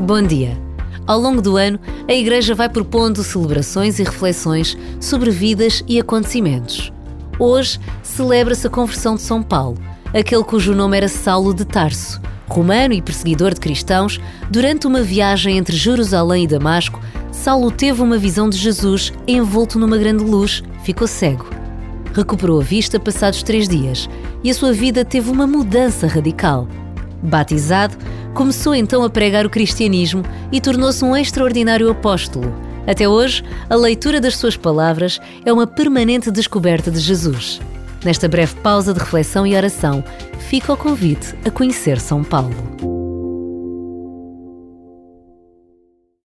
Bom dia. Ao longo do ano, a Igreja vai propondo celebrações e reflexões sobre vidas e acontecimentos. Hoje celebra-se a conversão de São Paulo, aquele cujo nome era Saulo de Tarso, romano e perseguidor de cristãos. Durante uma viagem entre Jerusalém e Damasco, Saulo teve uma visão de Jesus envolto numa grande luz, ficou cego. Recuperou a vista passados três dias e a sua vida teve uma mudança radical. Batizado, começou então a pregar o cristianismo e tornou-se um extraordinário apóstolo. Até hoje, a leitura das suas palavras é uma permanente descoberta de Jesus. Nesta breve pausa de reflexão e oração, fica o convite a conhecer São Paulo.